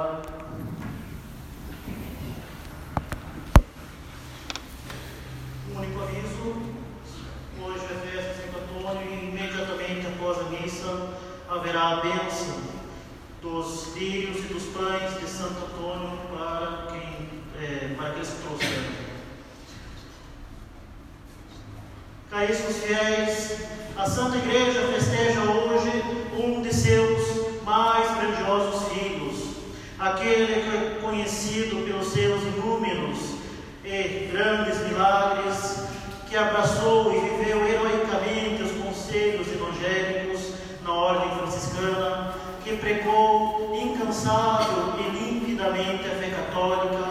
Son, que pregou incansável e limpidamente a fé católica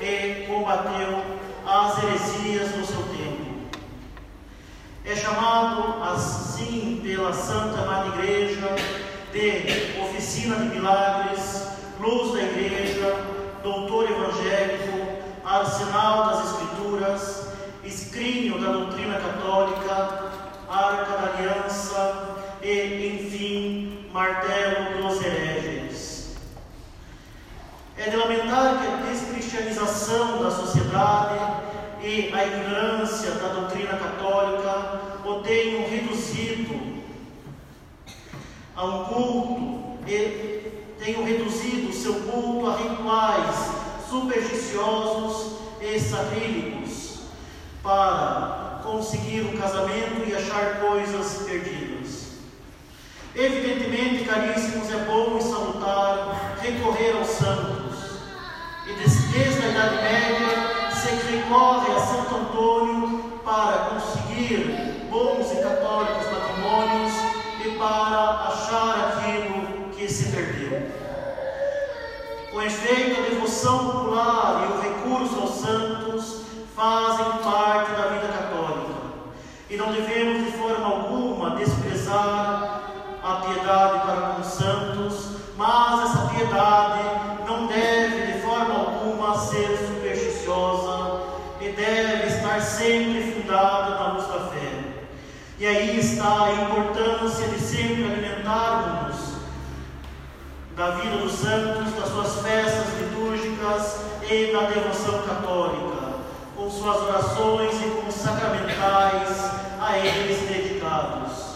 e combateu as heresias do seu tempo. É chamado assim pela Santa Madre Igreja de Oficina de Milagres, Luz da Igreja, Doutor Evangélico, Arsenal das Escrituras, Escrínio da Doutrina Católica, Arca da Aliança e, enfim, Martelo dos Hereges. É de lamentar que a descristianização da sociedade e a ignorância da doutrina católica o tenham reduzido a um culto e tenham reduzido o seu culto a rituais supersticiosos e sacrílegos para conseguir um casamento e achar coisas perdidas. Evidentemente, caríssimos, é bom e salutar recorrer aos santos. E desde a Idade Média se recorre a Santo Antônio para conseguir bons e católicos matrimônios e para achar aquilo que se perdeu. Com efeito, a devoção popular e o recurso aos santos fazem parte da vida católica e não devemos de forma alguma desprezar mas essa piedade não deve de forma alguma ser supersticiosa e deve estar sempre fundada na luz da fé. E aí está a importância de sempre alimentarmos da vida dos santos, das suas festas litúrgicas e da devoção católica, com suas orações e com os sacramentais a eles dedicados.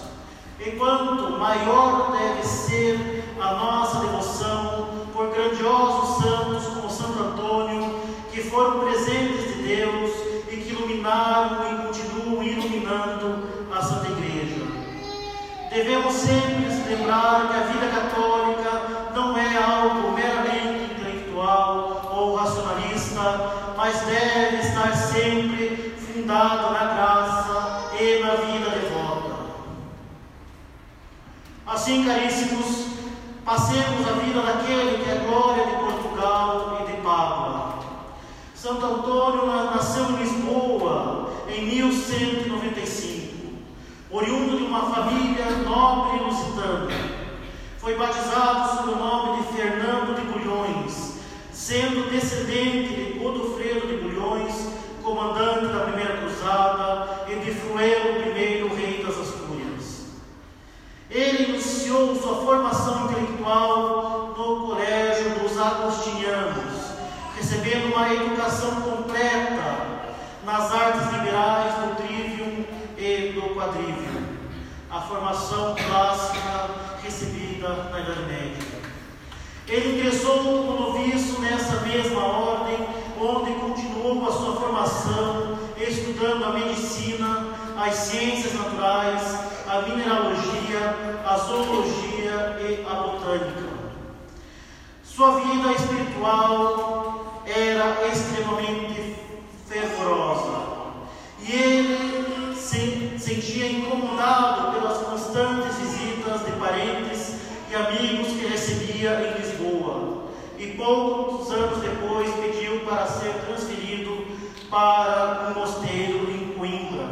Enquanto maior deve ser a nossa devoção por grandiosos santos como Santo Antônio, que foram presentes de Deus e que iluminaram e continuam iluminando a Santa Igreja. Devemos sempre lembrar que a vida católica não é algo meramente intelectual ou racionalista, mas deve estar sempre fundada na graça e na vida devota. Assim, caríssimos, passemos a vida daquele que é glória de Portugal e de Pádua. Santo Antônio nasceu em Lisboa em 1195, oriundo de uma família nobre lusitana. Foi batizado sob o nome de Fernando de Bulhões, sendo descendente de Godofredo de Bulhões, comandante da primeira cruzada, e de Fruelo I, rei das Astúrias. Ele iniciou sua formação intelectual no colégio dos agostinianos, recebendo uma educação completa nas artes liberais do trivium e do quadrivium, a formação clássica recebida na Idade Média. Ele ingressou como noviço nessa mesma ordem, onde continuou a sua formação, estudando a medicina, as ciências naturais, a mineralogia, a zoologia e a botânica. Sua vida espiritual era extremamente fervorosa e ele se sentia incomodado pelas constantes visitas de parentes e amigos que recebia em Lisboa. E poucos anos depois pediu para ser transferido para um mosteiro em Coimbra,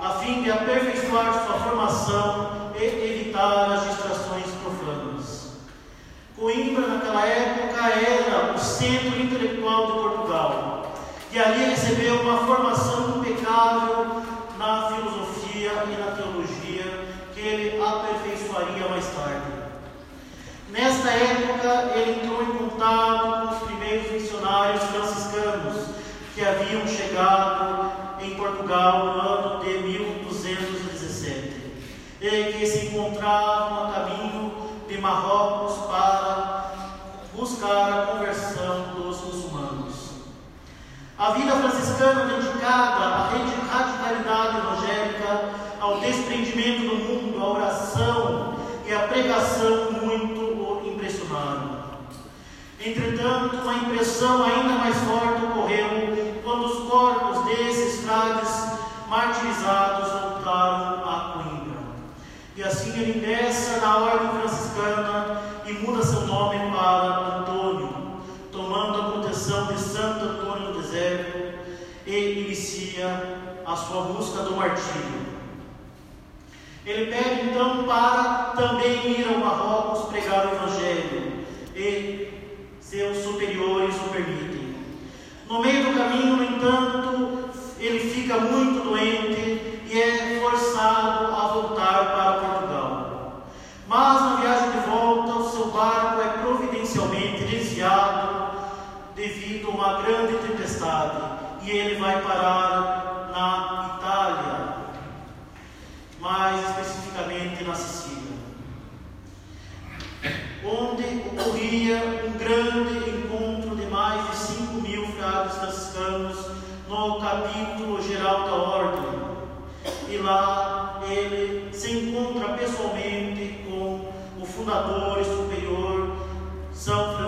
a fim de aperfeiçoar sua formação e evitar as distrações profanas. Coimbra, naquela época, era o centro intelectual de Portugal, e ali recebeu uma formação impecável na filosofia e na teologia que ele aperfeiçoaria mais tarde. Nesta época, ele entrou em contato com os primeiros missionários franciscanos que haviam chegado em Portugal no ano de 1217 e que se encontravam a caminho de Marrocos para buscar a conversão dos muçulmanos. A vida franciscana dedicada à radicalidade evangélica, ao desprendimento do mundo, à oração e à pregação muito o impressionaram. Entretanto, uma impressão ainda mais forte ocorreu quando os corpos desses frades martirizados voltaram a Coimbra. E assim ele ingressa na ordem franciscana e muda seu nome para a sua busca do martírio. Ele pede então para também ir ao Marrocos pregar o Evangelho e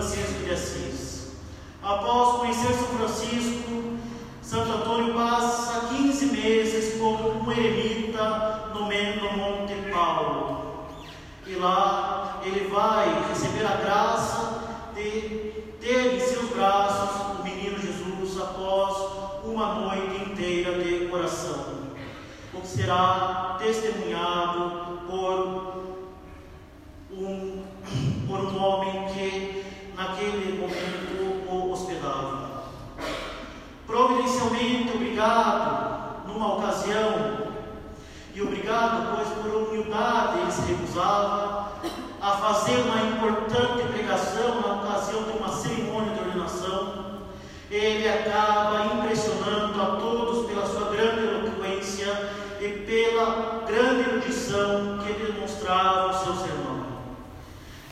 Francisco de Assis. Após conhecer São Francisco, Santo Antônio passa 15 meses como um eremita no Monte Paulo. E lá ele vai receber a graça de ter em seus braços o menino Jesus após uma noite inteira de oração, o que será testemunhado por um, por um homem que naquele momento o hospedava. Providencialmente, obrigado, numa ocasião, e obrigado, pois por humildade a fazer uma importante pregação na ocasião de uma cerimônia de ordenação, ele acaba impressionando a todos pela sua grande eloquência e pela grande erudição que ele demonstrava no seu sermão.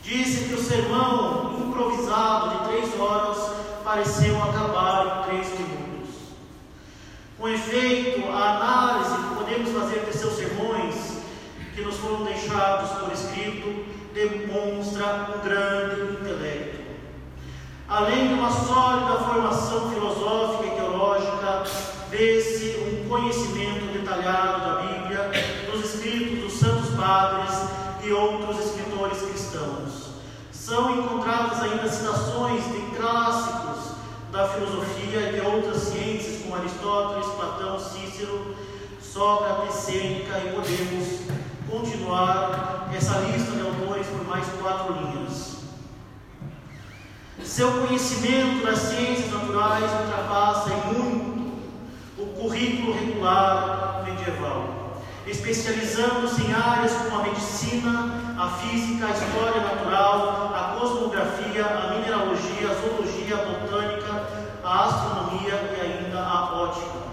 Disse que o sermão improvisado de três horas pareceu acabar em três minutos. Com efeito, a análise que podemos fazer de seus sermões, que nos foram deixados por escrito, demonstra um grande intelecto. Além de uma sólida formação filosófica e teológica, vê-se um conhecimento detalhado da Bíblia, dos escritos dos santos padres e outros escritores cristãos. São encontradas ainda citações de clássicos da filosofia e de outras ciências, como Aristóteles, Platão, Cícero, Sócrates, Sêneca, e podemos continuar essa lista de autores por mais quatro linhas. Seu conhecimento das ciências naturais ultrapassa em muito o currículo regular medieval, especializando-se em áreas como a medicina, a física, a história natural, a cosmografia, a mineralogia, a zoologia, a botânica, a astronomia e ainda a ótica.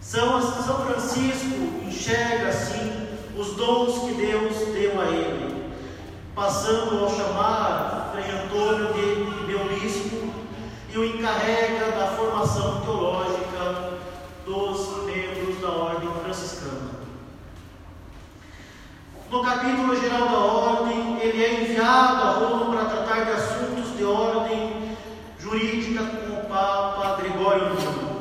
São, São Francisco enxerga assim os dons que Deus deu a ele, passando a chamar Frei Antônio de meu bispo e o encarrega da formação teológica dos membros da ordem franciscana. No capítulo geral da ordem, ele é enviado a Roma para tratar de assuntos de ordem jurídica com o Papa Gregório IX.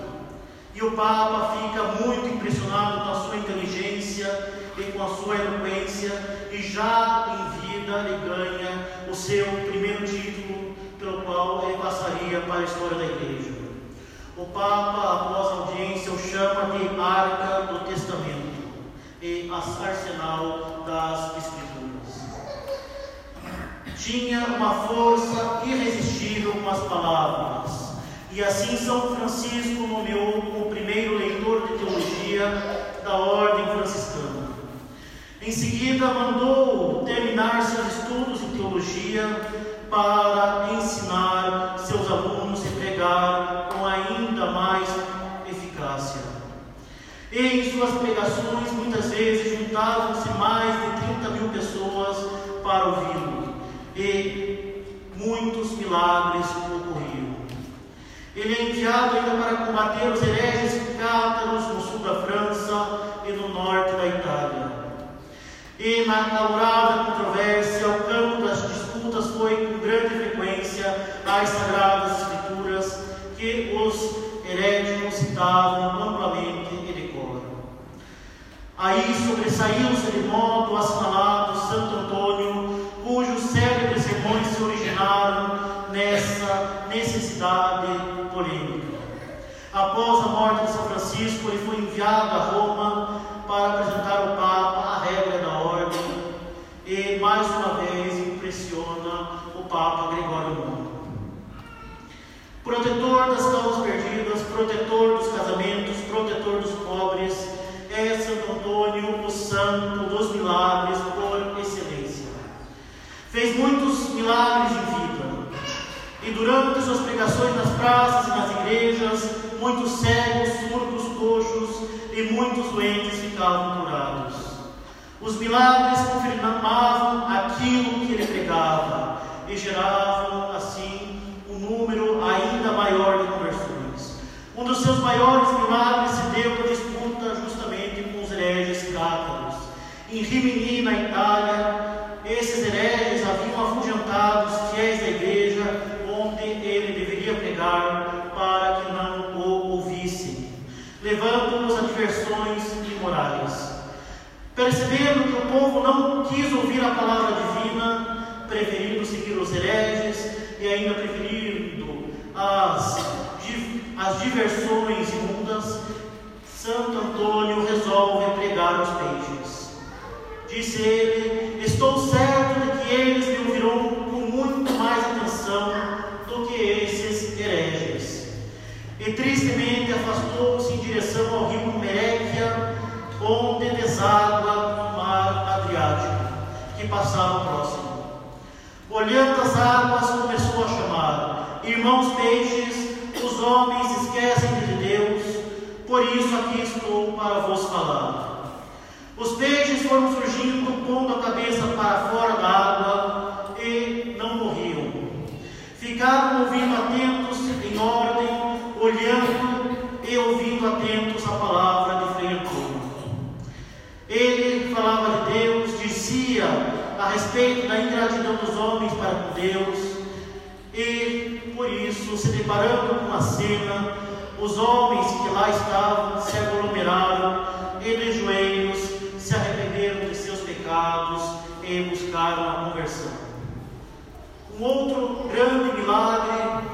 E o Papa fica muito impressionado com a sua inteligência e com a sua eloquência, e já em vida ele ganha o seu primeiro título, pelo qual ele passaria para a história da Igreja. O Papa, após a audiência, o chama de Arca do Testamento e Arsenal das Escrituras. Tinha uma força irresistível com as palavras e assim São Francisco nomeou como primeiro leitor de teologia. Em seguida, mandou terminar seus estudos em teologia para ensinar seus alunos e pregar com ainda mais eficácia. Em suas pregações, muitas vezes, juntavam-se mais de 30 mil pessoas para ouvi-lo, e muitos milagres ocorriam. Ele é enviado ainda para combater os hereges cátaros no sul da França e no norte da Itália. E na acalorada controvérsia, o campo das disputas foi com grande frequência as sagradas escrituras que os heréticos citavam amplamente e decoro. Aí sobressaiu-se de modo assinalado Santo Antônio, cujos célebres sermões se originaram nessa necessidade polêmica. Após a morte de São Francisco, ele foi enviado a Roma para apresentar ao Papa a regra da ordem e, mais uma vez, impressiona o Papa Gregório IX. Protetor das causas perdidas, protetor dos casamentos, protetor dos pobres, é Santo Antônio, o santo dos milagres por excelência. Fez muitos milagres em vida. E durante suas pregações nas praças e nas igrejas, muitos cegos, surdos, coxos e muitos doentes ficavam curados. Os milagres confirmavam aquilo que ele pregava e geravam, assim, um número ainda maior de conversões. Um dos seus maiores milagres se deu na disputa justamente com os hereges cátaros. Em Rimini, na Itália, Percebendo que o povo não quis ouvir a palavra divina, preferindo seguir os hereges e ainda preferindo as, as diversões imundas, Santo Antônio resolve pregar os peixes. Disse ele: as águas, começou a chamar: Irmãos peixes, os homens esquecem de Deus, por isso aqui estou para vos falar. Os peixes foram surgindo, pondo a cabeça para fora da água e não morriam. Ficaram ouvindo atentos deparando com a cena, os homens que lá estavam se aglomeraram e de joelhos se arrependeram de seus pecados e buscaram a conversão. Um outro grande milagre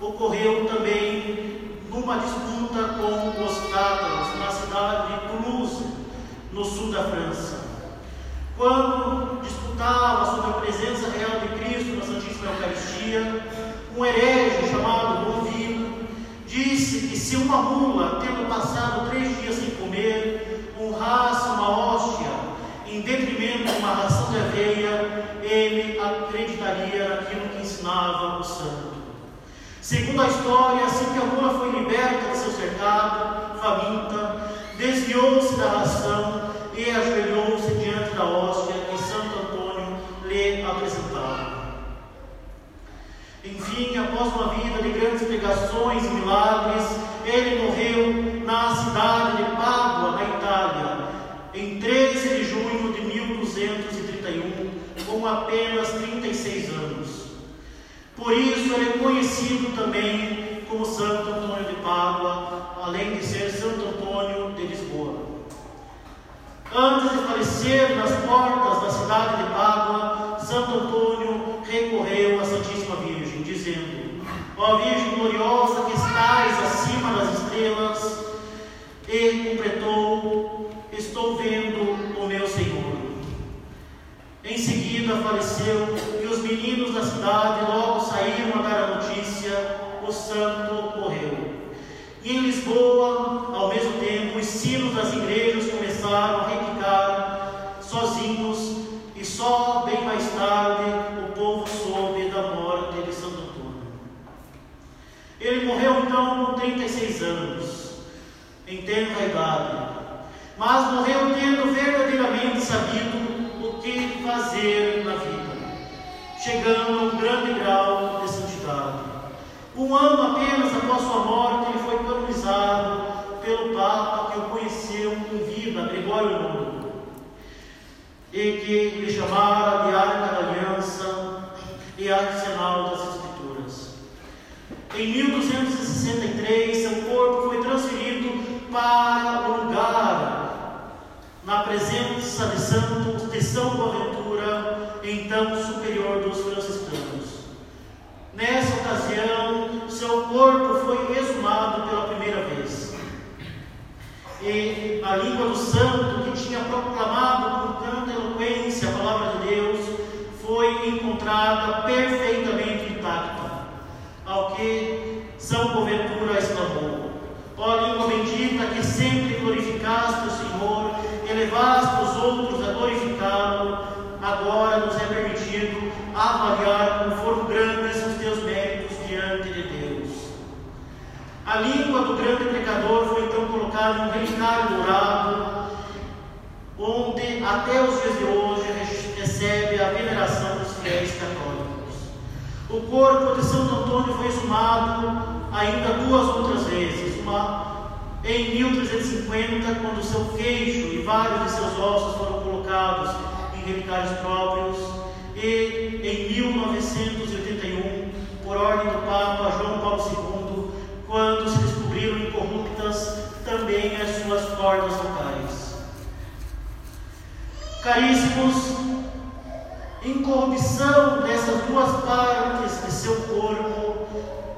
ocorreu também numa disputa com os cátaros na cidade de Toulouse, no sul da França. Quando disputava sobre a presença real de Cristo na Santíssima Eucaristia, um herege chamado Bonville disse que se uma mula, tendo passado três dias sem comer, honrasse uma hóstia em detrimento de uma ração de aveia, ele acreditaria naquilo que ensinava o santo. Segundo a história, assim que a mula foi liberta de seu cercado, faminta, desviou-se da ração e ajoelhou-se diante da hóstia que Santo Antônio lhe apresentava. Enfim, após uma vida de grandes pregações e milagres, ele morreu na cidade de Pádua, na Itália, em 13 de junho de 1231, com apenas 36 anos. Por isso, ele é conhecido também como Santo Antônio de Pádua, além de ser Santo Antônio de Lisboa. Antes de falecer nas portas da cidade de Pádua, Santo Antônio recorreu à Santíssima Virgem, dizendo: Ó Virgem gloriosa que estais acima das estrelas, e completou: Estou vendo o meu Senhor. Em seguida faleceu, e os meninos da cidade logo saíram a dar a notícia: o santo morreu. E em Lisboa, ao mesmo tempo, os sinos das igrejas começaram a repicar sozinhos, e só bem mais tarde o 86 anos, em tenra idade, mas morreu tendo verdadeiramente sabido o que fazer na vida, chegando a um grande grau de santidade. Um ano apenas após sua morte, ele foi canonizado pelo Papa que o conheceu em vida, Gregório IX, e que lhe chamara de Arca da Aliança e Arsenal das Escrituras. Em 1263, seu corpo foi transferido para o lugar na presença de Santo de São Boaventura, então superior dos franciscanos. Nessa ocasião, seu corpo foi exumado pela primeira vez. E a língua do santo, que tinha proclamado com tanta eloquência a palavra de Deus, foi encontrada perfeitamente que São Boaventura exclamou: Ó língua bendita que sempre glorificaste o Senhor, elevaste os outros a glorificá-lo, agora nos é permitido avaliar como foram grandes os teus méritos diante de Deus. A língua do grande pecador foi então colocada em um relicário dourado, onde até os dias de hoje recebe a veneração dos fiéis católicos. O corpo de Santo Antônio foi exumado ainda duas outras vezes, uma em 1350, quando seu queixo e vários de seus ossos foram colocados em relicários próprios, e em 1981, por ordem do Papa João Paulo II, quando se descobriram incorruptas também as suas cordas vocais. Caríssimos, incorrupção dessas duas partes de seu corpo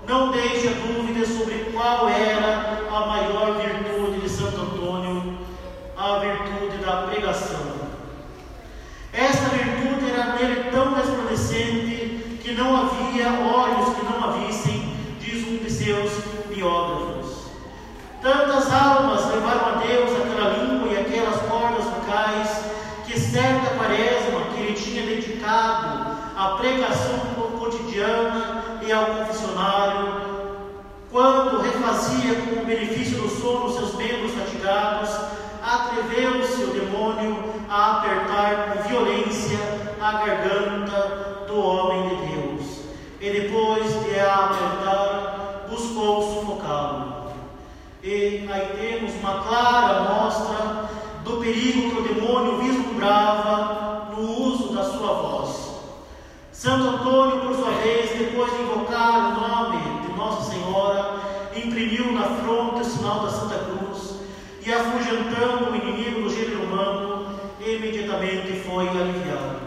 não deixa dúvidas sobre qual era a maior virtude de Santo Antônio, a virtude da pregação. Esta virtude era nele tão resplandecente que não havia olhos que não a vissem, diz um de seus biógrafos. Tantas almas levaram a Deus aquela língua e aquelas cordas vocais que certa quaresma que ele tinha pregação cotidiana e ao confessionário, quando refazia com o benefício do sono seus membros fatigados, atreveu-se o demônio a apertar com violência a garganta do homem de Deus. E depois de a apertar, buscou sufocá-lo. E aí temos uma clara mostra do perigo que o demônio vislumbrava no uso da sua voz. Santo Antônio, por sua vez, depois de invocar o nome de Nossa Senhora, imprimiu na fronte o sinal da Santa Cruz e, afugentando o inimigo do gênero humano, imediatamente foi aliviado.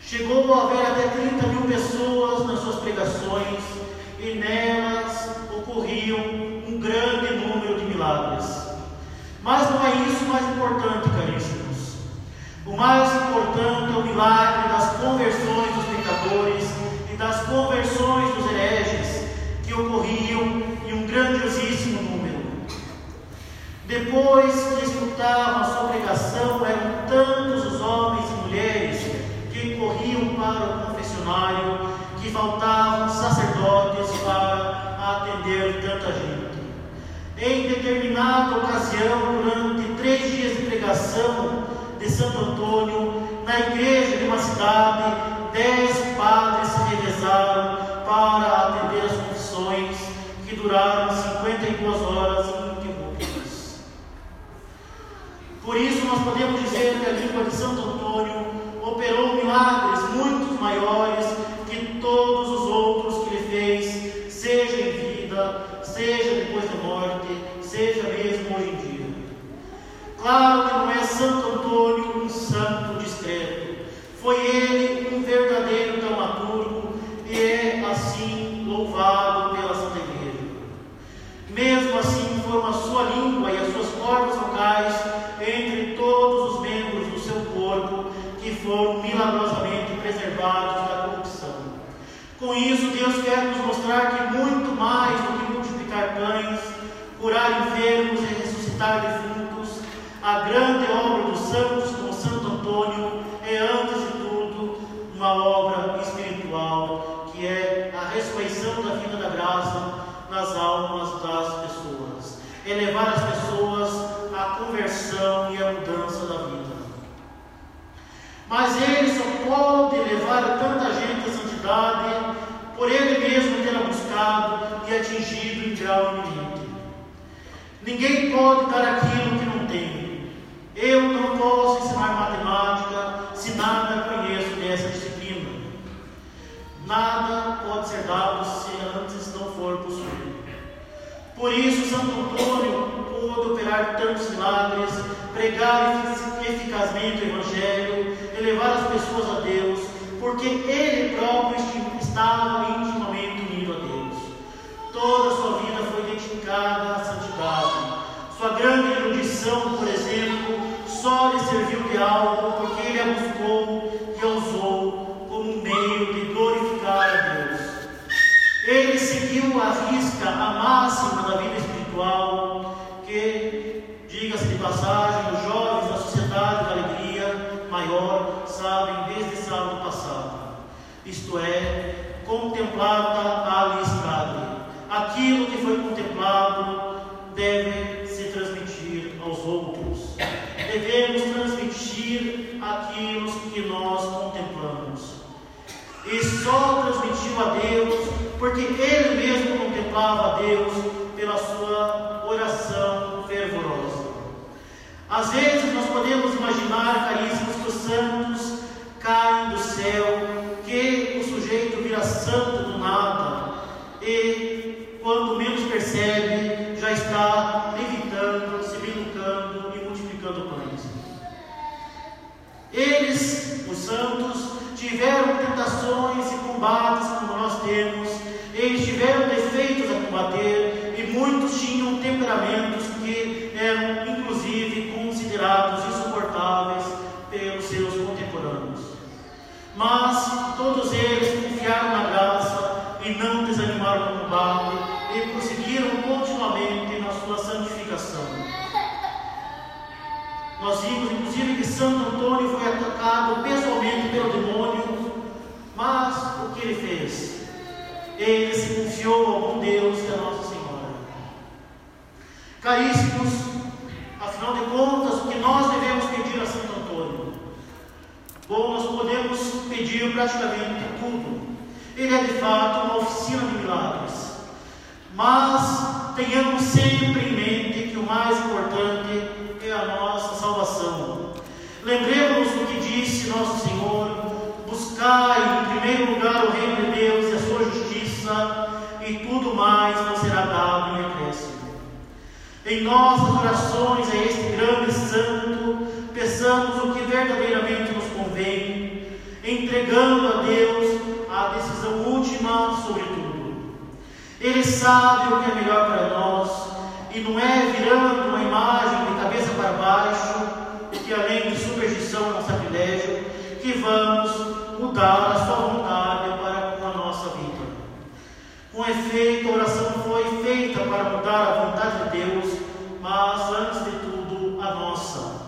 Chegou a haver até 30 mil pessoas nas suas pregações e nelas ocorriam um grande número de milagres. Mas não é isso mais importante, caríssimos. O mais importante é o milagre das conversões dos pecadores e das conversões dos hereges, que ocorriam em um grandiosíssimo número. Depois que escutavam a sua pregação, eram tantos os homens e mulheres que corriam para o confessionário que faltavam sacerdotes para atender tanta gente. Em determinada ocasião, durante três dias de pregação de Santo Antônio, na igreja de uma cidade, dez padres se revezaram para atender as confissões, que duraram 52 horas ininterruptas. Por isso, nós podemos dizer que a língua de Santo Antônio operou milagres muito maiores que todos os outros que ele fez, seja em vida, seja depois da morte, seja mesmo hoje em dia. Claro que Mesmo assim, foram a sua língua e as suas cordas vocais entre todos os membros do seu corpo que foram milagrosamente preservados da corrupção. Com isso, Deus quer nos mostrar que muito mais do que multiplicar pães, curar enfermos e ressuscitar pode levar tanta gente à santidade por ele mesmo ter buscado e atingido em grau iminente. Ninguém pode dar aquilo que não tem. Eu não posso ensinar matemática se nada conheço dessa disciplina. Nada pode ser dado se antes não for possuído. Por isso, Santo Antônio pôde operar tantos milagres, pregar eficazmente o Evangelho, elevar as pessoas a Deus, porque ele próprio estava intimamente unido a Deus. Toda a sua vida foi dedicada à santidade. Sua grande erudição, por exemplo, só lhe serviu de algo porque ele a buscou e a usou como meio de glorificar a Deus. Ele seguiu à risca a máxima da vida espiritual, que, diga-se de passagem, os jovens da sociedade da alegria maior sabem desde sábado passado. Isto é, contemplada a estrada. Aquilo que foi contemplado deve se transmitir aos outros. Devemos transmitir aquilo que nós contemplamos. E só transmitiu a Deus porque ele mesmo contemplava a Deus pela sua oração fervorosa. Às vezes nós podemos imaginar, caríssimos, que os santos eles tiveram defeitos a combater e muitos tinham temperamentos que eram, inclusive, considerados insuportáveis pelos seus contemporâneos. Mas todos eles confiaram na graça e não desanimaram no combate e prosseguiram continuamente na sua santificação. Nós vimos inclusive que Santo Antônio foi atacado pessoalmente pelo demônio, mas o que ele fez? Ele se confiou ao bom Deus que é Nossa Senhora. Caríssimos, afinal de contas, o que nós devemos pedir a Santo Antônio? Bom, nós podemos pedir praticamente tudo. Ele é de fato uma oficina de milagres. Mas tenhamos sempre em mente que o mais importante é a nossa salvação. Lembremos do que disse nosso Senhor: buscai em primeiro lugar o reino de Deus e a sua justiça, e tudo mais vos será dado em acréscimo. Em nossas orações a este grande santo, peçamos o que verdadeiramente nos convém, entregando a Deus a decisão última sobre tudo. Ele sabe o que é melhor para nós e não é virando uma imagem de cabeça para baixo, que além de superstição é um sacrilégio, que vamos mudar a sua vontade para com a nossa vida. Com efeito, a oração foi feita para mudar a vontade de Deus, mas antes de tudo a nossa.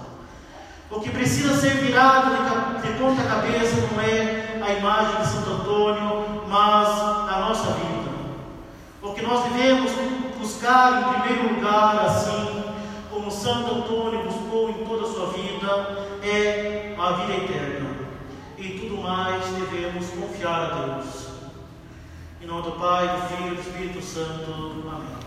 O que precisa ser virado de, de ponta cabeça não é a imagem de Santo Antônio, mas a nossa vida. O que nós devemos buscar em primeiro lugar, assim como Santo Antônio buscou em toda a sua vida, é a vida eterna. E tudo mais devemos confiar a Deus. Em nome do Pai, do Filho e do Espírito Santo. Amém.